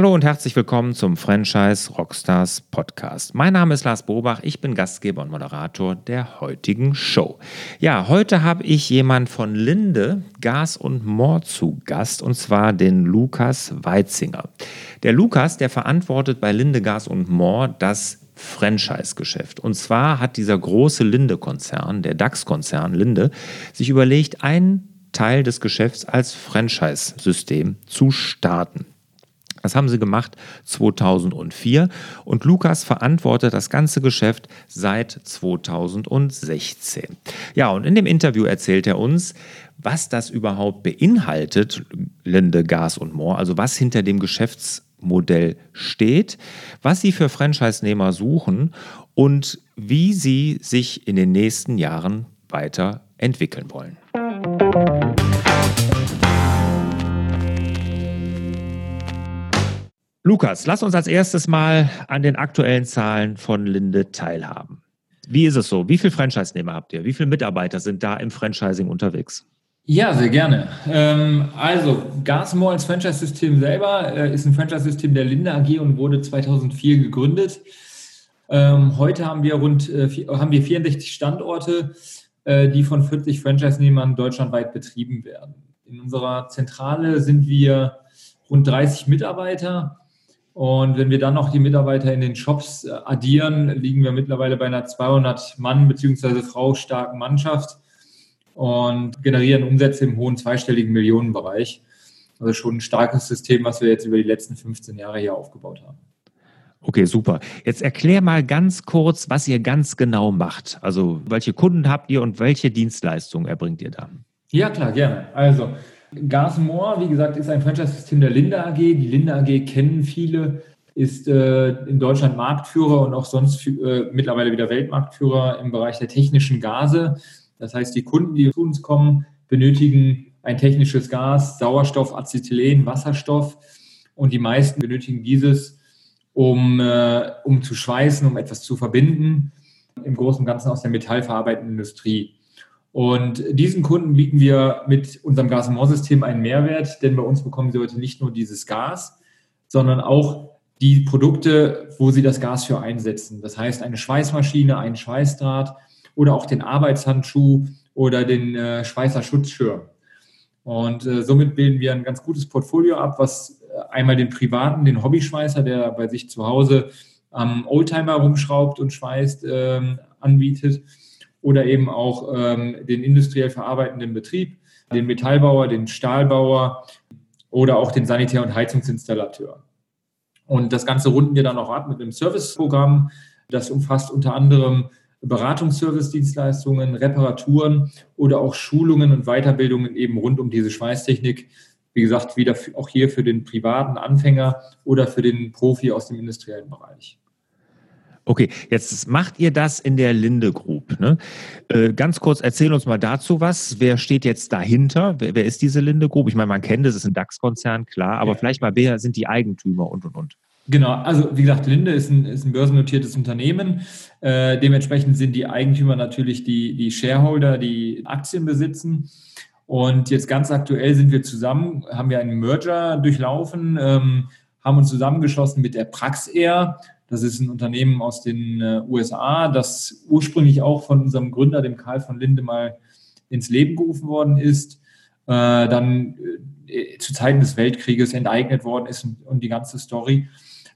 Hallo und herzlich willkommen zum Franchise Rockstars Podcast. Mein Name ist Lars Bobach, ich bin Gastgeber und Moderator der heutigen Show. Ja, heute habe ich jemand von Linde, Gas und More zu Gast und zwar den Lukas Weitzinger. Der Lukas, der verantwortet bei Linde Gas und More das Franchise-Geschäft. Und zwar hat dieser große Linde-Konzern, der DAX-Konzern Linde, sich überlegt, einen Teil des Geschäfts als Franchise-System zu starten. Das haben sie gemacht 2004 und Lukas verantwortet das ganze Geschäft seit 2016. Ja, und in dem Interview erzählt er uns, was das überhaupt beinhaltet, Linde, Gas und More, also was hinter dem Geschäftsmodell steht, was sie für Franchise-Nehmer suchen und wie sie sich in den nächsten Jahren weiterentwickeln wollen. Lukas, lass uns als erstes mal an den aktuellen Zahlen von Linde teilhaben. Wie ist es so? Wie viele Franchise-Nehmer habt ihr? Wie viele Mitarbeiter sind da im Franchising unterwegs? Ja, sehr gerne. Ähm, also, Gasmore als Franchise-System selber äh, ist ein Franchise-System der Linde AG und wurde 2004 gegründet. Ähm, heute haben wir rund äh, haben wir 64 Standorte, äh, die von 40 Franchise-Nehmern deutschlandweit betrieben werden. In unserer Zentrale sind wir rund 30 Mitarbeiter und wenn wir dann noch die Mitarbeiter in den Shops äh, addieren, liegen wir mittlerweile bei einer 200 Mann bzw. Frau starken Mannschaft und generieren Umsätze im hohen zweistelligen Millionenbereich. Also schon ein starkes System, was wir jetzt über die letzten 15 Jahre hier aufgebaut haben. Okay, super. Jetzt erklär mal ganz kurz, was ihr ganz genau macht. Also welche Kunden habt ihr und welche Dienstleistungen erbringt ihr da? Ja, klar, gerne. Also Gasmore, wie gesagt, ist ein Franchise-System der Linde AG. Die Linde AG kennen viele, ist äh, in Deutschland Marktführer und auch sonst äh, mittlerweile wieder Weltmarktführer im Bereich der technischen Gase. Das heißt, die Kunden, die zu uns kommen, benötigen ein technisches Gas, Sauerstoff, Acetylen, Wasserstoff und die meisten benötigen dieses, um, äh, um zu schweißen, um etwas zu verbinden, im Großen und Ganzen aus der metallverarbeitenden Industrie. Und diesen Kunden bieten wir mit unserem Gas- und More-System einen Mehrwert, denn bei uns bekommen sie heute nicht nur dieses Gas, sondern auch die Produkte, wo sie das Gas für einsetzen. Das heißt, eine Schweißmaschine, ein Schweißdraht oder auch den Arbeitshandschuh oder den äh, Schweißer. Und äh, somit bilden wir ein ganz gutes Portfolio ab, was äh, einmal den privaten, den Hobbyschweißer, der bei sich zu Hause am Oldtimer rumschraubt und schweißt, ähm, anbietet oder eben auch ähm, den industriell verarbeitenden Betrieb, den Metallbauer, den Stahlbauer oder auch den Sanitär- und Heizungsinstallateur. Und das Ganze runden wir dann auch ab mit einem Serviceprogramm. Das umfasst unter anderem Beratungsservice-Dienstleistungen, Reparaturen oder auch Schulungen und Weiterbildungen eben rund um diese Schweißtechnik. Wie gesagt, wieder auch hier für den privaten Anfänger oder für den Profi aus dem industriellen Bereich. Okay, jetzt macht ihr das in der Linde Group. Ne? Äh, ganz kurz, erzähl uns mal dazu was. Wer steht jetzt dahinter? Wer, wer ist diese Linde Group? Ich meine, man kennt es, es ist ein DAX-Konzern, klar, aber ja. vielleicht mal, wer sind die Eigentümer und und und? Genau, also wie gesagt, Linde ist ein, ist ein börsennotiertes Unternehmen. Äh, dementsprechend sind die Eigentümer natürlich die, die Shareholder, die Aktien besitzen. Und jetzt ganz aktuell sind wir zusammen, haben wir einen Merger durchlaufen, ähm, haben uns zusammengeschlossen mit der Praxair das ist ein Unternehmen aus den äh, USA, das ursprünglich auch von unserem Gründer, dem Karl von Linde, mal ins Leben gerufen worden ist, äh, dann äh, zu Zeiten des Weltkrieges enteignet worden ist und, die ganze Story.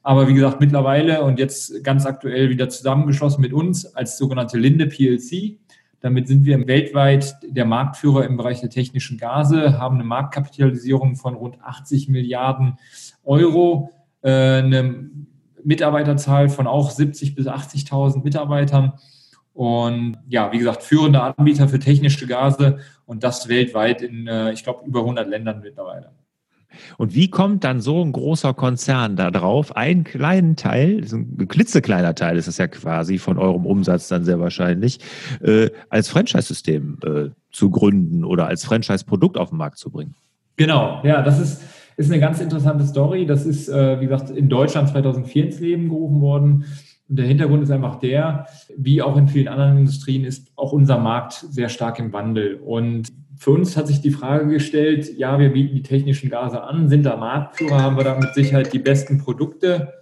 Aber wie gesagt, mittlerweile und jetzt ganz aktuell wieder zusammengeschlossen mit uns als sogenannte Linde PLC. Damit sind wir weltweit der Marktführer im Bereich der technischen Gase, haben eine Marktkapitalisierung von rund 80 Milliarden Euro, eine Mitarbeiterzahl von auch 70 bis 80.000 Mitarbeitern. Und ja, wie gesagt, führender Anbieter für technische Gase und das weltweit in, äh, ich glaube, über 100 Ländern mittlerweile. Und wie kommt dann so ein großer Konzern da drauf, einen kleinen Teil, ein klitzekleiner Teil ist es ja quasi von eurem Umsatz dann sehr wahrscheinlich, äh, als Franchise-System äh, zu gründen oder als Franchise-Produkt auf den Markt zu bringen? Genau, ja, das ist, ist eine ganz interessante Story. Das ist, äh, wie gesagt, in Deutschland 2004 ins Leben gerufen worden. Und der Hintergrund ist einfach der, wie auch in vielen anderen Industrien ist auch unser Markt sehr stark im Wandel. Und für uns hat sich die Frage gestellt, ja, wir bieten die technischen Gase an, sind da Marktführer, haben wir da mit Sicherheit die besten Produkte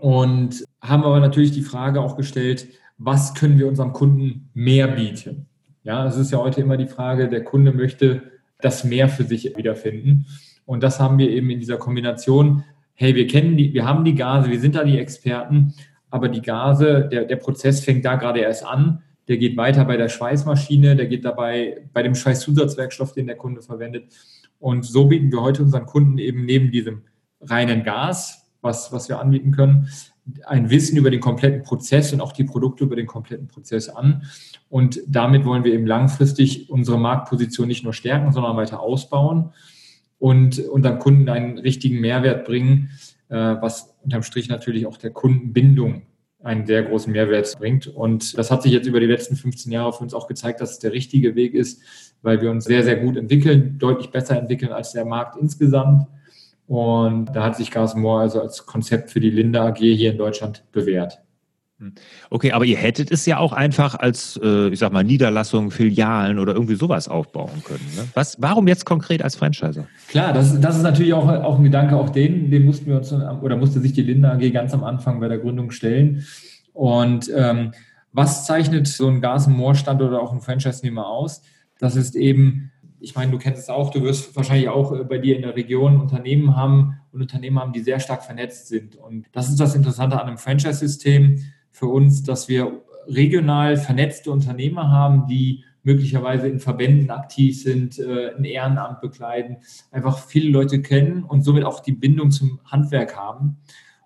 und haben aber natürlich die Frage auch gestellt, was können wir unserem Kunden mehr bieten? Ja, es ist ja heute immer die Frage, der Kunde möchte das mehr für sich wiederfinden. Und das haben wir eben in dieser Kombination. Hey, wir kennen die, wir haben die Gase, wir sind da die Experten, aber die Gase, der, der Prozess fängt da gerade erst an. Der geht weiter bei der Schweißmaschine, der geht dabei bei dem Schweißzusatzwerkstoff, den der Kunde verwendet. Und so bieten wir heute unseren Kunden eben neben diesem reinen Gas, was, was wir anbieten können, ein Wissen über den kompletten Prozess und auch die Produkte über den kompletten Prozess an. Und damit wollen wir eben langfristig unsere Marktposition nicht nur stärken, sondern weiter ausbauen und unseren Kunden einen richtigen Mehrwert bringen, äh, was unterm Strich natürlich auch der Kundenbindung einen sehr großen Mehrwert bringt. Und das hat sich jetzt über die letzten 15 Jahre für uns auch gezeigt, dass es der richtige Weg ist, weil wir uns sehr, sehr gut entwickeln, deutlich besser entwickeln als der Markt insgesamt und da hat sich Gas More also als Konzept für die Linde AG hier in Deutschland bewährt. Hm. Okay, aber ihr hättet es ja auch einfach als, äh, ich sag mal, Niederlassungen, Filialen oder irgendwie sowas aufbauen können. Ne? Was, warum jetzt konkret als Franchiser? Klar, das, das ist natürlich auch, auch ein Gedanke, auch den, den mussten wir uns, oder musste sich die Linde AG ganz am Anfang bei der Gründung stellen. Und ähm, was zeichnet so ein Gas- und Moor-Standort oder auch ein Franchise-Nehmer aus? Das ist eben ich meine, du kennst es auch, du wirst wahrscheinlich auch äh, bei dir in der Region Unternehmen haben und Unternehmen haben, die sehr stark vernetzt sind. Und das ist das Interessante an einem Franchise-System für uns, dass wir regional vernetzte Unternehmer haben, die möglicherweise in Verbänden aktiv sind, äh, ein Ehrenamt bekleiden, einfach viele Leute kennen und somit auch die Bindung zum Handwerk haben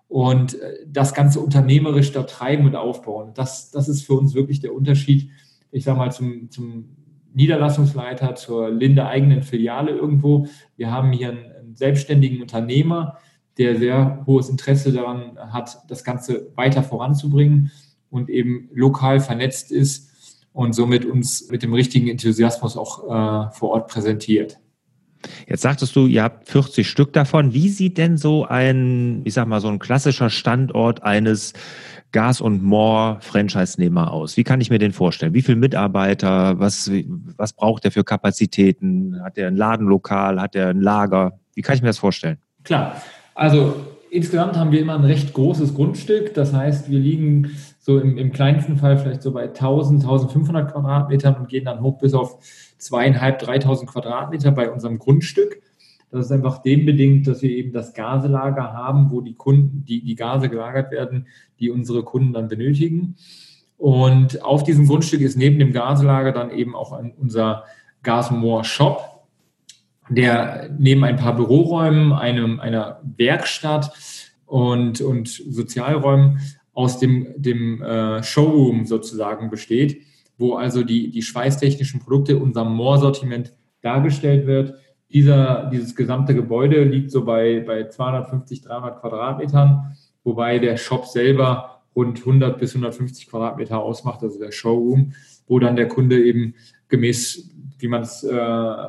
und äh, das Ganze unternehmerisch dort treiben und aufbauen. Das, das ist für uns wirklich der Unterschied, ich sage mal, zum, zum Niederlassungsleiter zur Linde eigenen Filiale irgendwo. Wir haben hier einen, einen selbstständigen Unternehmer, der sehr hohes Interesse daran hat, das Ganze weiter voranzubringen und eben lokal vernetzt ist und somit uns mit dem richtigen Enthusiasmus auch äh, vor Ort präsentiert. Jetzt sagtest du, ihr habt 40 Stück davon. Wie sieht denn so ein, ich sag mal, so ein klassischer Standort eines Gas und More Franchise-Nehmer aus? Wie kann ich mir den vorstellen? Wie viele Mitarbeiter? Was, was braucht er für Kapazitäten? Hat er ein Ladenlokal? Hat er ein Lager? Wie kann ich mir das vorstellen? Klar. Also insgesamt haben wir immer ein recht großes Grundstück. Das heißt, wir liegen so im, im kleinsten Fall vielleicht so bei 1000, 1500 Quadratmetern und gehen dann hoch bis auf zweieinhalb, 3000 Quadratmeter bei unserem Grundstück. Das ist einfach dem bedingt, dass wir eben das Gaselager haben, wo die Kunden, die, die Gase gelagert werden, die unsere Kunden dann benötigen. Und auf diesem Grundstück ist neben dem Gaselager dann eben auch unser Gasmoor Shop, der neben ein paar Büroräumen, einem, einer Werkstatt und, und Sozialräumen aus dem, dem äh, Showroom sozusagen besteht, wo also die, die schweißtechnischen Produkte, unser Moor-Sortiment dargestellt wird. Dieser, dieses gesamte Gebäude liegt so bei, bei 250, 300 Quadratmetern, wobei der Shop selber rund 100 bis 150 Quadratmeter ausmacht, also der Showroom, wo dann der Kunde eben gemäß, wie man es äh,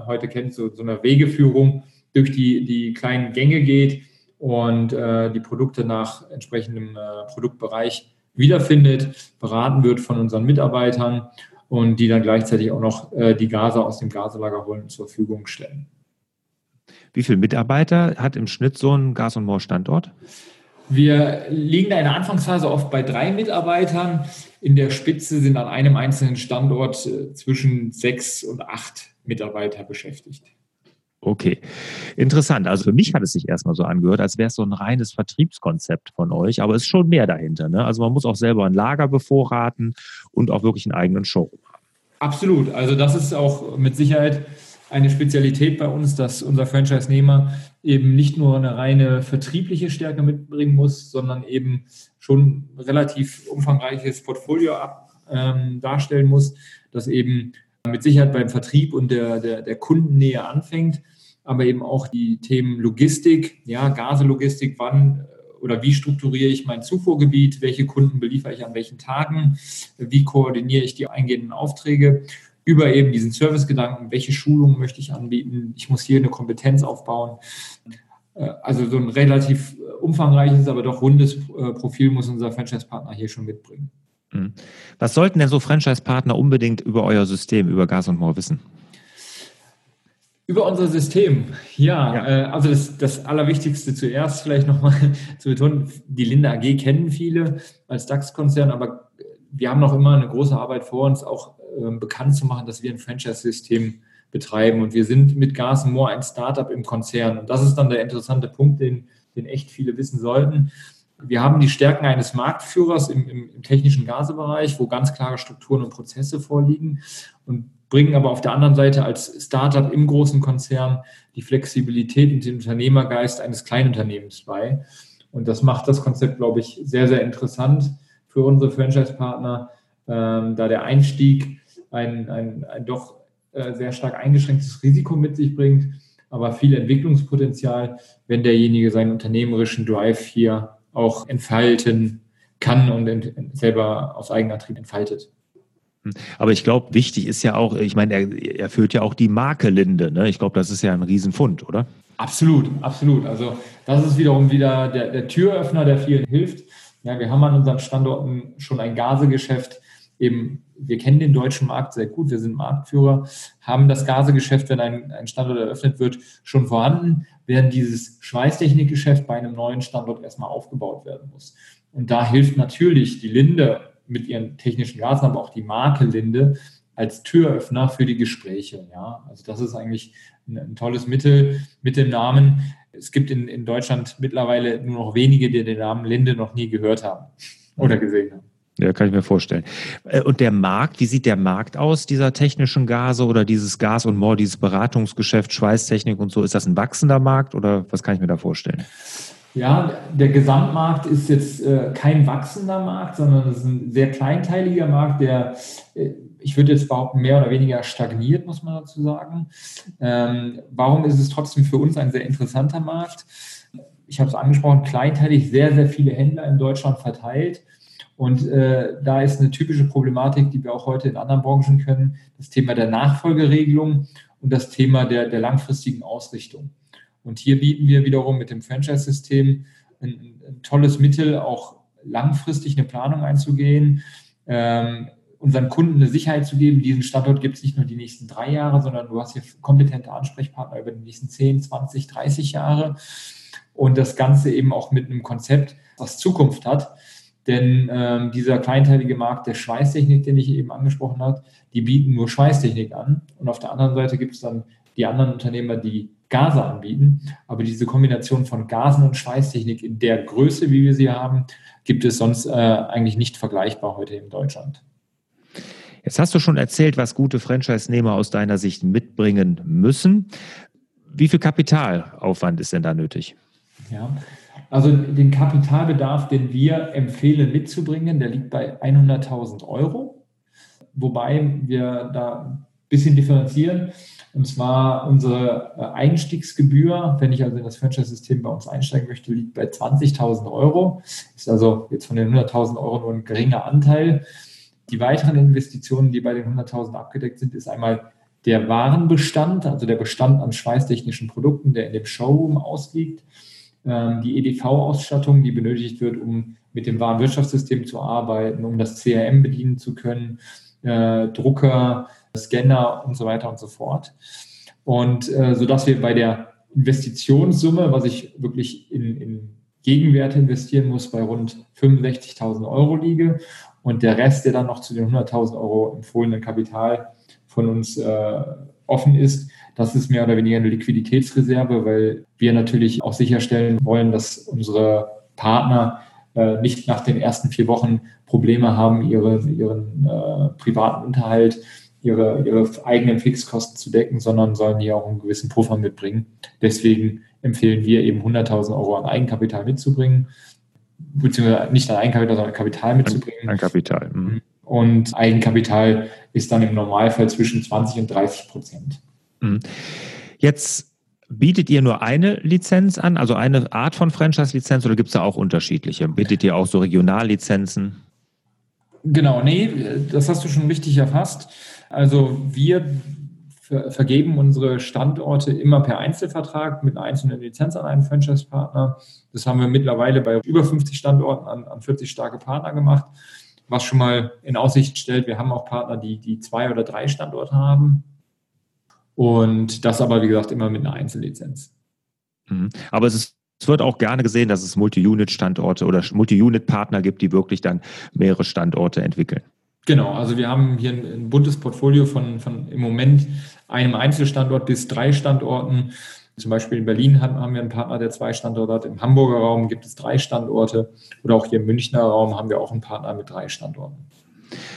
heute kennt, so, so einer Wegeführung durch die, die kleinen Gänge geht und äh, die Produkte nach entsprechendem äh, Produktbereich wiederfindet, beraten wird von unseren Mitarbeitern und die dann gleichzeitig auch noch äh, die Gase aus dem Gaselager holen und zur Verfügung stellen. Wie viele Mitarbeiter hat im Schnitt so ein Gas- und Moor-Standort? Wir liegen da in der Anfangsphase oft bei drei Mitarbeitern. In der Spitze sind an einem einzelnen Standort äh, zwischen sechs und acht Mitarbeiter beschäftigt. Okay, interessant. Also für mich hat es sich erstmal so angehört, als wäre es so ein reines Vertriebskonzept von euch, aber es ist schon mehr dahinter. Ne? Also man muss auch selber ein Lager bevorraten und auch wirklich einen eigenen Showroom haben. Absolut. Also das ist auch mit Sicherheit eine Spezialität bei uns, dass unser Franchise-Nehmer eben nicht nur eine reine vertriebliche Stärke mitbringen muss, sondern eben schon relativ umfangreiches Portfolio ab, ähm, darstellen muss, das eben mit Sicherheit beim Vertrieb und der, der, der Kundennähe anfängt, aber eben auch die Themen Logistik, ja, Gaselogistik, wann oder wie strukturiere ich mein Zufuhrgebiet, welche Kunden beliefere ich an welchen Tagen, wie koordiniere ich die eingehenden Aufträge über eben diesen Servicegedanken, welche Schulungen möchte ich anbieten, ich muss hier eine Kompetenz aufbauen. Äh, also so ein relativ umfangreiches, aber doch rundes äh, Profil muss unser Franchise-Partner hier schon mitbringen. Mhm. Was sollten denn so Franchise-Partner unbedingt über euer System, über Gas und More wissen? Über unser System, ja. ja. Äh, also das, das Allerwichtigste zuerst vielleicht nochmal zu betonen, die Linde AG kennen viele als DAX-Konzern, aber wir haben noch immer eine große Arbeit vor uns, auch äh, bekannt zu machen, dass wir ein Franchise-System betreiben. Und wir sind mit Gas More ein Startup im Konzern. Und das ist dann der interessante Punkt, den, den echt viele wissen sollten. Wir haben die Stärken eines Marktführers im, im, im technischen Gasebereich, wo ganz klare Strukturen und Prozesse vorliegen und bringen aber auf der anderen Seite als Startup im großen Konzern die Flexibilität und den Unternehmergeist eines Kleinunternehmens bei. Und das macht das Konzept, glaube ich, sehr, sehr interessant für unsere Franchise-Partner, ähm, da der Einstieg ein, ein, ein doch äh, sehr stark eingeschränktes Risiko mit sich bringt, aber viel Entwicklungspotenzial, wenn derjenige seinen unternehmerischen Drive hier auch entfalten kann und ent selber aus Eigenantrieb entfaltet. Hm. Aber ich glaube, wichtig ist ja auch, ich meine, er, er führt ja auch die Marke Linde. Ne? Ich glaube, das ist ja ein Riesenfund, oder? Absolut, absolut. Also das ist wiederum wieder der, der Türöffner, der vielen hilft. Ja, wir haben an unseren Standorten schon ein Gasegeschäft. Eben, wir kennen den deutschen Markt sehr gut, wir sind Marktführer, haben das Gasegeschäft, wenn ein, ein Standort eröffnet wird, schon vorhanden, während dieses Schweißtechnikgeschäft bei einem neuen Standort erstmal aufgebaut werden muss. Und da hilft natürlich die Linde mit ihren technischen Gasen, aber auch die Marke Linde als Türöffner für die Gespräche. Ja, also das ist eigentlich ein, ein tolles Mittel mit dem Namen. Es gibt in, in Deutschland mittlerweile nur noch wenige, die den Namen Linde noch nie gehört haben oder gesehen haben. Ja, kann ich mir vorstellen. Äh, und der Markt, wie sieht der Markt aus, dieser technischen Gase oder dieses Gas und More, dieses Beratungsgeschäft, Schweißtechnik und so? Ist das ein wachsender Markt oder was kann ich mir da vorstellen? Ja, der Gesamtmarkt ist jetzt äh, kein wachsender Markt, sondern es ist ein sehr kleinteiliger Markt, der, äh, ich würde jetzt behaupten, mehr oder weniger stagniert, muss man dazu sagen. Ähm, warum ist es trotzdem für uns ein sehr interessanter Markt? Ich habe es angesprochen, kleinteilig, sehr, sehr viele Händler in Deutschland verteilt. Und äh, da ist eine typische Problematik, die wir auch heute in anderen Branchen können, das Thema der Nachfolgeregelung und das Thema der, der langfristigen Ausrichtung. Und hier bieten wir wiederum mit dem Franchise-System ein, ein, tolles Mittel, auch langfristig eine Planung einzugehen, ähm, unseren Kunden eine Sicherheit zu geben. Diesen Standort gibt es nicht nur die nächsten drei Jahre, sondern du hast hier kompetente Ansprechpartner über die nächsten 10, 20, 30 Jahre. Und das Ganze eben auch mit einem Konzept, was Zukunft hat. Denn ähm, dieser kleinteilige Markt der Schweißtechnik, den ich eben angesprochen habe, die bieten nur Schweißtechnik an. Und auf der anderen Seite gibt es dann die anderen Unternehmer, die Gase anbieten. Aber diese Kombination von Gasen und Schweißtechnik in der Größe, wie wir sie haben, gibt es sonst äh, eigentlich nicht vergleichbar heute in Deutschland. Jetzt hast du schon erzählt, was gute Franchise-Nehmer aus deiner Sicht mitbringen müssen. Wie viel Kapitalaufwand ist denn da nötig? Ja, also den Kapitalbedarf, den wir empfehlen mitzubringen, der liegt bei 100.000 Euro. Wobei wir da ein bisschen differenzieren. Und zwar unsere äh, Einstiegsgebühr, wenn ich also in das Franchise-System bei uns einsteigen möchte, liegt bei 20.000 Euro. Ist also jetzt von den 100.000 Euro nur ein geringer Anteil. Die weiteren Investitionen, die bei den 100.000 abgedeckt sind, ist einmal der Warenbestand, also der Bestand an schweißtechnischen Produkten, der in dem Showroom ausliegt. Ähm, die EDV-Ausstattung, die benötigt wird, um mit dem Warenwirtschaftssystem zu arbeiten, um das CRM bedienen zu können, äh, Drucker, Scanner und so weiter und so fort. Und äh, sodass wir bei der Investitionssumme, was ich wirklich in, in Gegenwerte investieren muss, bei rund 65.000 Euro liege und der Rest, der dann noch zu den 100.000 Euro empfohlenen Kapital von uns äh, offen ist, das ist mehr oder weniger eine Liquiditätsreserve, weil wir natürlich auch sicherstellen wollen, dass unsere Partner äh, nicht nach den ersten vier Wochen Probleme haben, ihre, ihren äh, privaten Unterhalt ihre, ihre eigenen Fixkosten zu decken, sondern sollen hier auch einen gewissen Puffer mitbringen. Deswegen empfehlen wir eben 100.000 Euro an Eigenkapital mitzubringen, beziehungsweise nicht an Eigenkapital, sondern Kapital mitzubringen. An Kapital. Mhm. Und Eigenkapital ist dann im Normalfall zwischen 20 und 30 Prozent. Mhm. Jetzt bietet ihr nur eine Lizenz an, also eine Art von Franchise-Lizenz oder gibt es da auch unterschiedliche? Bietet ihr auch so Regionallizenzen? Genau, nee, das hast du schon richtig erfasst. Also wir vergeben unsere Standorte immer per Einzelvertrag mit einer einzelnen Lizenz an einen Franchise-Partner. Das haben wir mittlerweile bei über 50 Standorten an, an 40 starke Partner gemacht, was schon mal in Aussicht stellt, wir haben auch Partner, die, die zwei oder drei Standorte haben. Und das aber, wie gesagt, immer mit einer Einzellizenz. Mhm. Aber es ist es wird auch gerne gesehen, dass es Multi-Unit-Standorte oder Multi-Unit-Partner gibt, die wirklich dann mehrere Standorte entwickeln. Genau, also wir haben hier ein, ein buntes Portfolio von, von im Moment einem Einzelstandort bis drei Standorten. Zum Beispiel in Berlin haben wir einen Partner, der zwei Standorte hat. Im Hamburger Raum gibt es drei Standorte. Oder auch hier im Münchner Raum haben wir auch einen Partner mit drei Standorten.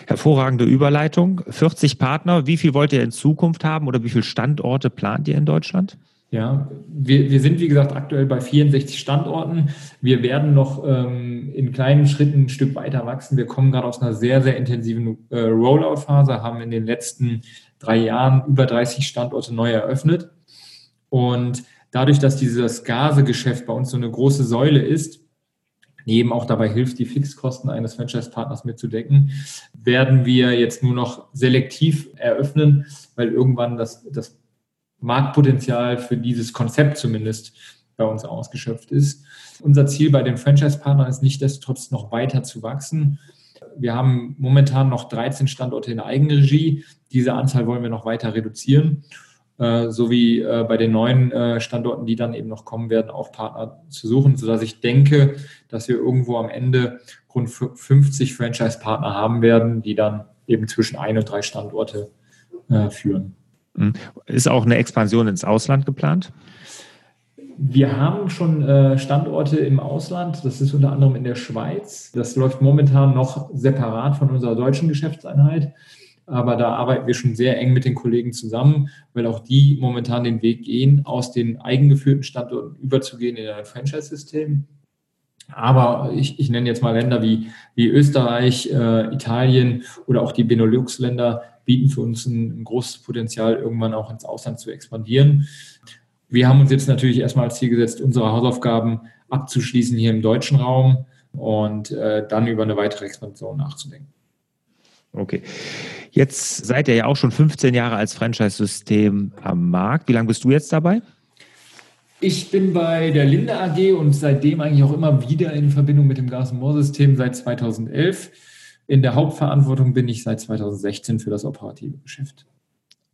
Hervorragende Überleitung. 40 Partner. Wie viel wollt ihr in Zukunft haben oder wie viele Standorte plant ihr in Deutschland? Ja, wir, wir sind wie gesagt aktuell bei 64 Standorten. Wir werden noch ähm, in kleinen Schritten ein Stück weiter wachsen. Wir kommen gerade aus einer sehr, sehr intensiven äh, Rollout-Phase, haben in den letzten drei Jahren über 30 Standorte neu eröffnet. Und dadurch, dass dieses Gasegeschäft bei uns so eine große Säule ist, eben auch dabei hilft, die Fixkosten eines Franchise-Partners mitzudecken, werden wir jetzt nur noch selektiv eröffnen, weil irgendwann das, das Marktpotenzial für dieses Konzept zumindest bei uns ausgeschöpft ist. Unser Ziel bei den Franchise-Partnern ist nicht destotrotz noch weiter zu wachsen. Wir haben momentan noch 13 Standorte in Eigenregie. Diese Anzahl wollen wir noch weiter reduzieren, sowie äh, bei den neuen äh, Standorten, die dann eben noch kommen werden, auch Partner zu suchen, sodass ich denke, dass wir irgendwo am Ende rund 50 Franchise-Partner haben werden, die dann eben zwischen ein und drei Standorte führen. Hm. Ist auch eine Expansion ins Ausland geplant? Wir haben schon äh, Standorte im Ausland. Das ist unter anderem in der Schweiz. Das läuft momentan noch separat von unserer deutschen Geschäftseinheit. Aber da arbeiten wir schon sehr eng mit den Kollegen zusammen, weil auch die momentan den Weg gehen, aus den eigengeführten Standorten überzugehen in ein Franchise-System. Aber ich, ich nenne jetzt mal Länder wie, wie Österreich, äh, Italien oder auch die Benelux-Länder, bieten für uns ein, ein großes Potenzial, irgendwann auch ins Ausland zu expandieren. Wir haben uns jetzt natürlich erstmal als Ziel gesetzt, unsere Hausaufgaben abzuschließen hier im deutschen Raum und äh, dann über eine weitere Expansion nachzudenken. Okay. Jetzt seid ihr ja auch schon 15 Jahre als Franchise-System am Markt. Wie lange bist du jetzt dabei? Ich bin bei der Linde AG und seitdem eigentlich auch immer wieder in Verbindung mit dem Gas- und Moor-System seit 2011. In der Hauptverantwortung bin ich seit 2016 für das operative Geschäft.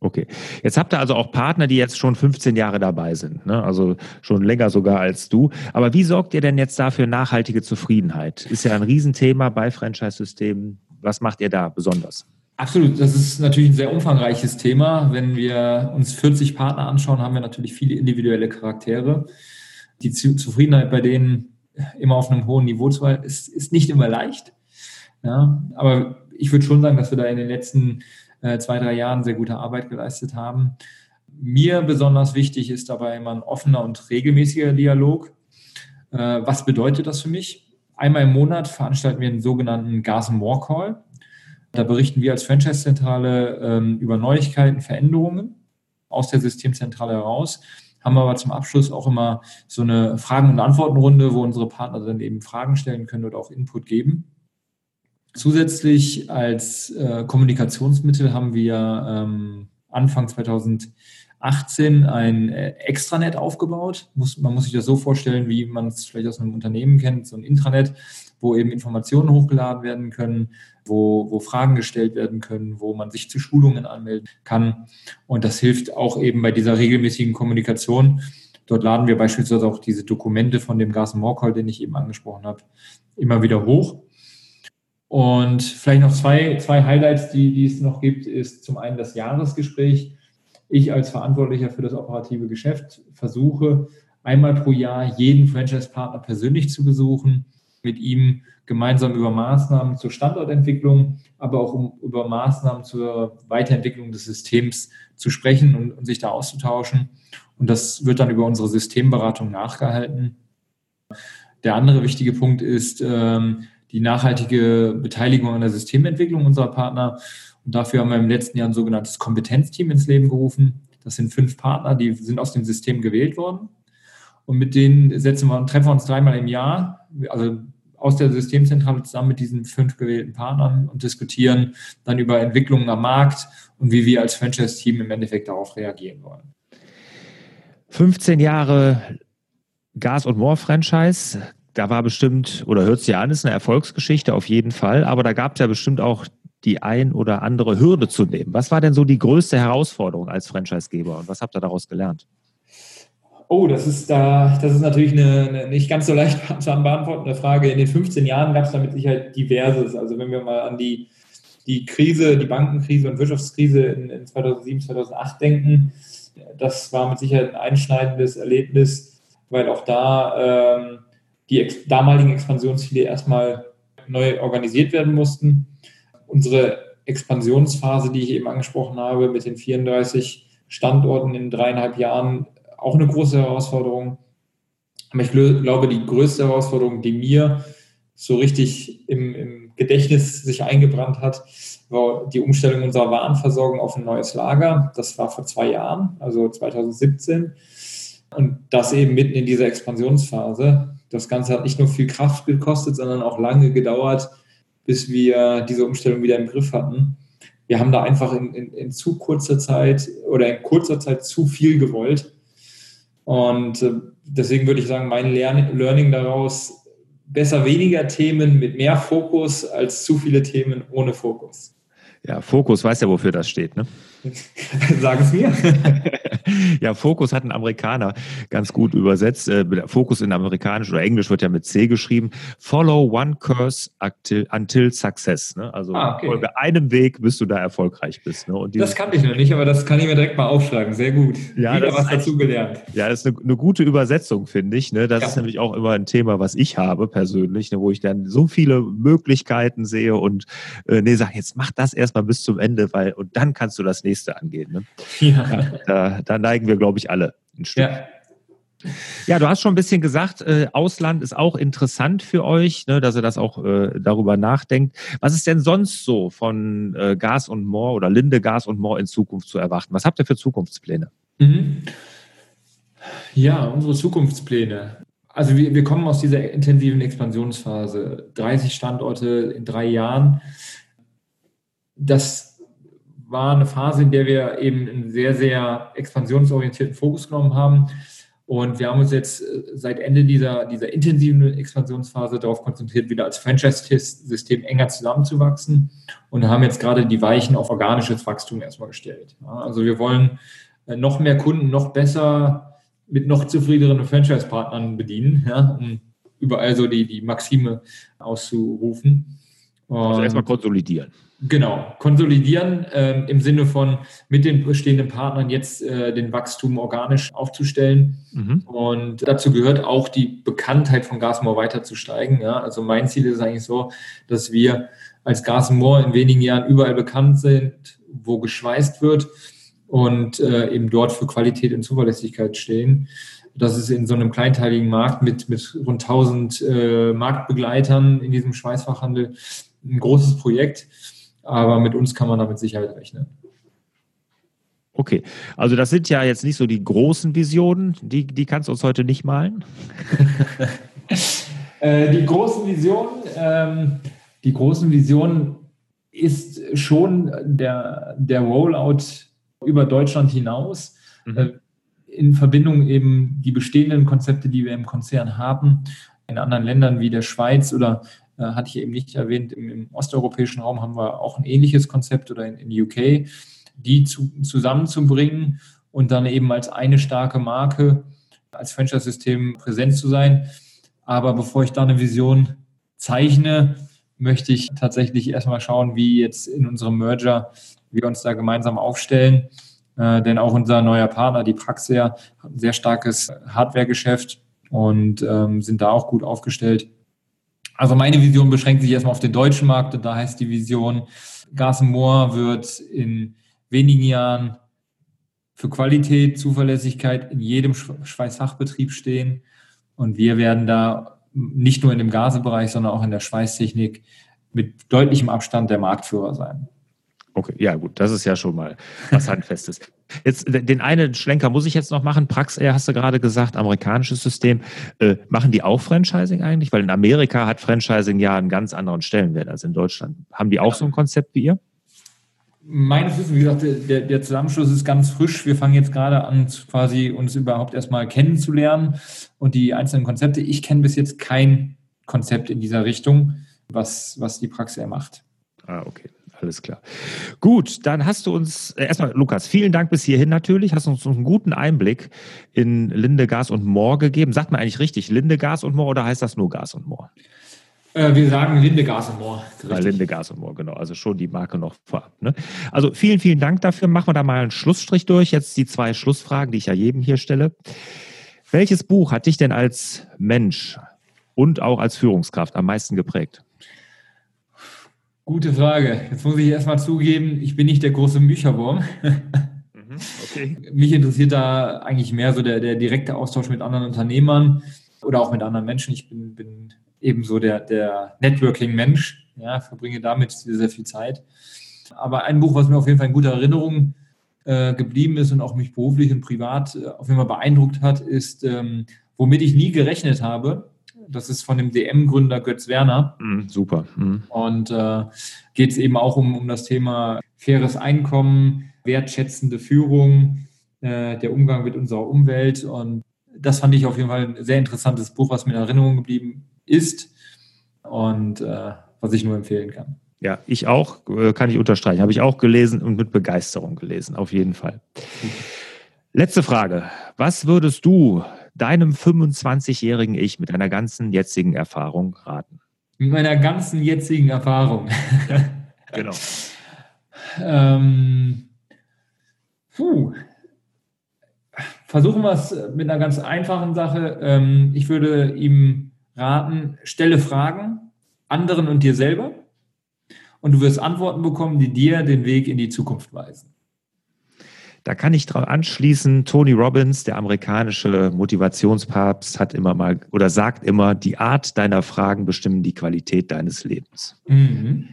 Okay. Jetzt habt ihr also auch Partner, die jetzt schon 15 Jahre dabei sind, ne? also schon länger sogar als du. Aber wie sorgt ihr denn jetzt dafür nachhaltige Zufriedenheit? Ist ja ein Riesenthema bei Franchise-Systemen. Was macht ihr da besonders? Absolut, das ist natürlich ein sehr umfangreiches Thema. Wenn wir uns 40 Partner anschauen, haben wir natürlich viele individuelle Charaktere. Die Zufriedenheit bei denen immer auf einem hohen Niveau zu halten, ist, ist nicht immer leicht. Ja, aber ich würde schon sagen, dass wir da in den letzten äh, zwei, drei Jahren sehr gute Arbeit geleistet haben. Mir besonders wichtig ist dabei immer ein offener und regelmäßiger Dialog. Äh, was bedeutet das für mich? Einmal im Monat veranstalten wir einen sogenannten Gas and War Call. Da berichten wir als Franchise-Zentrale ähm, über Neuigkeiten, Veränderungen aus der Systemzentrale heraus haben aber zum Abschluss auch immer so eine Fragen- und Antwortenrunde, wo unsere Partner dann eben Fragen stellen können oder auch Input geben. Zusätzlich als äh, Kommunikationsmittel haben wir ähm, Anfang 2018 ein äh, Extranet aufgebaut. Muss, man muss sich das so vorstellen, wie man es vielleicht aus einem Unternehmen kennt, so ein Intranet, wo eben Informationen hochgeladen werden können, wo, wo Fragen gestellt werden können, wo man sich zu Schulungen anmelden kann. Und das hilft auch eben bei dieser regelmäßigen Kommunikation. Dort laden wir beispielsweise auch diese Dokumente von dem Gas Morcall, den ich eben angesprochen habe, immer wieder hoch. Und vielleicht noch zwei, zwei Highlights, die, die es noch gibt, ist zum einen das Jahresgespräch. Ich als Verantwortlicher für das operative Geschäft versuche einmal pro Jahr jeden Franchise-Partner persönlich zu besuchen, mit ihm gemeinsam über Maßnahmen zur Standortentwicklung, aber auch um über Maßnahmen zur Weiterentwicklung des Systems zu sprechen und, und sich da auszutauschen. Und das wird dann über unsere Systemberatung nachgehalten. Der andere wichtige Punkt ist, ähm, die nachhaltige Beteiligung an der Systementwicklung unserer Partner. Und dafür haben wir im letzten Jahr ein sogenanntes Kompetenzteam ins Leben gerufen. Das sind fünf Partner, die sind aus dem System gewählt worden. Und mit denen setzen wir, treffen wir uns dreimal im Jahr, also aus der Systemzentrale zusammen mit diesen fünf gewählten Partnern und diskutieren dann über Entwicklungen am Markt und wie wir als Franchise-Team im Endeffekt darauf reagieren wollen. 15 Jahre Gas- und More-Franchise da war bestimmt, oder hört sich ja an, ist eine Erfolgsgeschichte auf jeden Fall, aber da gab es ja bestimmt auch die ein oder andere Hürde zu nehmen. Was war denn so die größte Herausforderung als Franchisegeber und was habt ihr daraus gelernt? Oh, das ist da, das ist natürlich eine, eine nicht ganz so leicht zu beantwortende Frage. In den 15 Jahren gab es da mit Sicherheit diverses. Also wenn wir mal an die, die Krise, die Bankenkrise und Wirtschaftskrise in, in 2007, 2008 denken, das war mit Sicherheit ein einschneidendes Erlebnis, weil auch da ähm, die ex damaligen Expansionsziele erstmal neu organisiert werden mussten. Unsere Expansionsphase, die ich eben angesprochen habe, mit den 34 Standorten in dreieinhalb Jahren, auch eine große Herausforderung. Aber ich glaube, die größte Herausforderung, die mir so richtig im, im Gedächtnis sich eingebrannt hat, war die Umstellung unserer Warenversorgung auf ein neues Lager. Das war vor zwei Jahren, also 2017. Und das eben mitten in dieser Expansionsphase. Das Ganze hat nicht nur viel Kraft gekostet, sondern auch lange gedauert, bis wir diese Umstellung wieder im Griff hatten. Wir haben da einfach in, in, in zu kurzer Zeit oder in kurzer Zeit zu viel gewollt. Und äh, deswegen würde ich sagen, mein Learning daraus, besser weniger Themen mit mehr Fokus als zu viele Themen ohne Fokus. Ja, Fokus, weiß ja, wofür das steht, ne? Sag es mir. ja, Fokus hat ein Amerikaner ganz gut übersetzt. Äh, Fokus in Amerikanisch oder Englisch wird ja mit C geschrieben. Follow one course until success. Ne? Also ah, okay. folge einem Weg, bis du da erfolgreich bist. Ne? das kannte ich noch nicht, aber das kann ich mir direkt mal aufschreiben. Sehr gut. Ja, Wieder was dazu gelernt. Ja, das ist eine, eine gute Übersetzung, finde ich. Ne? Das ja. ist nämlich auch immer ein Thema, was ich habe persönlich, ne? wo ich dann so viele Möglichkeiten sehe und äh, nee, sag jetzt mach das erstmal bis zum Ende, weil und dann kannst du das nächste angehen. Ne? Ja. Da, da neigen wir, glaube ich, alle ein Stück. Ja. Ja, du hast schon ein bisschen gesagt, äh, Ausland ist auch interessant für euch, ne, dass ihr das auch äh, darüber nachdenkt. Was ist denn sonst so von äh, Gas und More oder Linde Gas und More in Zukunft zu erwarten? Was habt ihr für Zukunftspläne? Mhm. Ja, unsere Zukunftspläne. Also wir, wir kommen aus dieser intensiven Expansionsphase. 30 Standorte in drei Jahren. Das war eine Phase, in der wir eben einen sehr, sehr expansionsorientierten Fokus genommen haben. Und wir haben uns jetzt äh, seit Ende dieser, dieser intensiven Expansionsphase darauf konzentriert, wieder als Franchise-System enger zusammenzuwachsen und haben jetzt gerade die Weichen auf organisches Wachstum erstmal gestellt. also wir wollen äh, noch mehr Kunden noch besser mit noch zufriedeneren Franchise-Partnern bedienen, ja, um überall so die, die Maxime auszurufen. Also erstmal konsolidieren. Genau, konsolidieren äh, im Sinne von mit den bestehenden Partnern jetzt äh, den Wachstum organisch aufzustellen. Mhm. Und dazu gehört auch die Bekanntheit von Gasmore weiter zu steigen. Ja? Also mein Ziel ist eigentlich so, dass wir als Gasmore in wenigen Jahren überall bekannt sind, wo geschweißt wird und äh, eben dort für Qualität und Zuverlässigkeit stehen. Das ist in so einem kleinteiligen Markt mit, mit rund 1000 äh, Marktbegleitern in diesem Schweißfachhandel ein großes Projekt aber mit uns kann man da mit Sicherheit rechnen. Okay, also das sind ja jetzt nicht so die großen Visionen, die, die kannst du uns heute nicht malen. Äh, die großen Visionen, ähm, die großen Visionen ist schon der, der Rollout über Deutschland hinaus. Mhm. Äh, in Verbindung eben die bestehenden Konzepte, die wir im Konzern haben, in anderen Ländern wie der Schweiz oder hatte ich eben nicht erwähnt, im, im, osteuropäischen Raum haben wir auch ein ähnliches Konzept oder in, in UK, die zu, zusammenzubringen und dann eben als eine starke Marke, als Franchise-System präsent zu sein. Aber bevor ich da eine Vision zeichne, möchte ich tatsächlich erstmal schauen, wie jetzt in unserem Merger wir uns da gemeinsam aufstellen. Äh, denn auch unser neuer Partner, die Praxia, hat ein sehr starkes Hardware-Geschäft und ähm, sind da auch gut aufgestellt. Also meine Vision beschränkt sich erstmal auf den deutschen Markt und da heißt die Vision, Gas Moor wird in wenigen Jahren für Qualität, Zuverlässigkeit in jedem Schweißfachbetrieb stehen. Und wir werden da nicht nur in dem Gasebereich, sondern auch in der Schweißtechnik mit deutlichem Abstand der Marktführer sein. Okay, ja gut, das ist ja schon mal was Handfestes. Jetzt den einen Schlenker muss ich jetzt noch machen. Praxair hast du gerade gesagt, amerikanisches System. Äh, machen die auch Franchising eigentlich? Weil in Amerika hat Franchising ja einen ganz anderen Stellenwert als in Deutschland. Haben die auch so ein Konzept wie ihr? Meines Wissens, wie gesagt, der, der Zusammenschluss ist ganz frisch. Wir fangen jetzt gerade an, quasi uns überhaupt erstmal kennenzulernen und die einzelnen Konzepte. Ich kenne bis jetzt kein Konzept in dieser Richtung, was, was die Praxis macht. Ah, okay. Alles klar. Gut, dann hast du uns, äh, erstmal Lukas, vielen Dank bis hierhin natürlich, hast uns einen guten Einblick in Linde, Gas und Moor gegeben. Sagt man eigentlich richtig Linde, Gas und Moor oder heißt das nur Gas und Moor? Äh, wir sagen Linde, Gas und Moor. Ja, Linde, Gas und Moor, genau. Also schon die Marke noch vorab. Ne? Also vielen, vielen Dank dafür. Machen wir da mal einen Schlussstrich durch. Jetzt die zwei Schlussfragen, die ich ja jedem hier stelle. Welches Buch hat dich denn als Mensch und auch als Führungskraft am meisten geprägt? Gute Frage. Jetzt muss ich erstmal zugeben, ich bin nicht der große Bücherwurm. Mhm, okay. Mich interessiert da eigentlich mehr so der, der direkte Austausch mit anderen Unternehmern oder auch mit anderen Menschen. Ich bin, bin ebenso der, der Networking-Mensch, ja, verbringe damit sehr, sehr viel Zeit. Aber ein Buch, was mir auf jeden Fall in guter Erinnerung äh, geblieben ist und auch mich beruflich und privat äh, auf jeden Fall beeindruckt hat, ist, ähm, womit ich nie gerechnet habe, das ist von dem DM-Gründer Götz Werner. Mm, super. Mm. Und äh, geht es eben auch um, um das Thema faires Einkommen, wertschätzende Führung, äh, der Umgang mit unserer Umwelt. Und das fand ich auf jeden Fall ein sehr interessantes Buch, was mir in Erinnerung geblieben ist und äh, was ich nur empfehlen kann. Ja, ich auch, äh, kann ich unterstreichen. Habe ich auch gelesen und mit Begeisterung gelesen, auf jeden Fall. Letzte Frage. Was würdest du deinem 25-jährigen Ich mit deiner ganzen jetzigen Erfahrung raten? Mit meiner ganzen jetzigen Erfahrung. genau. ähm, puh. Versuchen wir es mit einer ganz einfachen Sache. Ähm, ich würde ihm raten, stelle Fragen anderen und dir selber und du wirst Antworten bekommen, die dir den Weg in die Zukunft weisen. Da kann ich dran anschließen, Tony Robbins, der amerikanische Motivationspapst, hat immer mal oder sagt immer, die Art deiner Fragen bestimmen die Qualität deines Lebens. Mhm.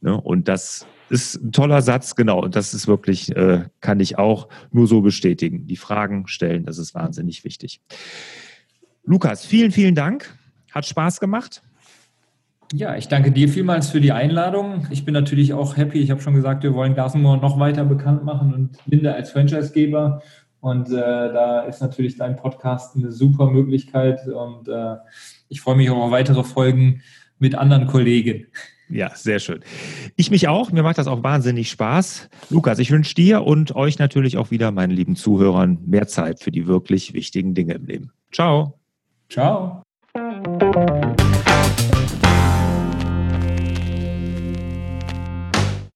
Ne, und das ist ein toller Satz, genau. Und das ist wirklich, äh, kann ich auch nur so bestätigen. Die Fragen stellen, das ist wahnsinnig wichtig. Lukas, vielen, vielen Dank. Hat Spaß gemacht. Ja, ich danke dir vielmals für die Einladung. Ich bin natürlich auch happy. Ich habe schon gesagt, wir wollen Glasenmoor noch weiter bekannt machen und Linde als Franchisegeber. Und äh, da ist natürlich dein Podcast eine super Möglichkeit. Und äh, ich freue mich auch auf weitere Folgen mit anderen Kollegen. Ja, sehr schön. Ich mich auch. Mir macht das auch wahnsinnig Spaß. Lukas, ich wünsche dir und euch natürlich auch wieder, meinen lieben Zuhörern, mehr Zeit für die wirklich wichtigen Dinge im Leben. Ciao. Ciao.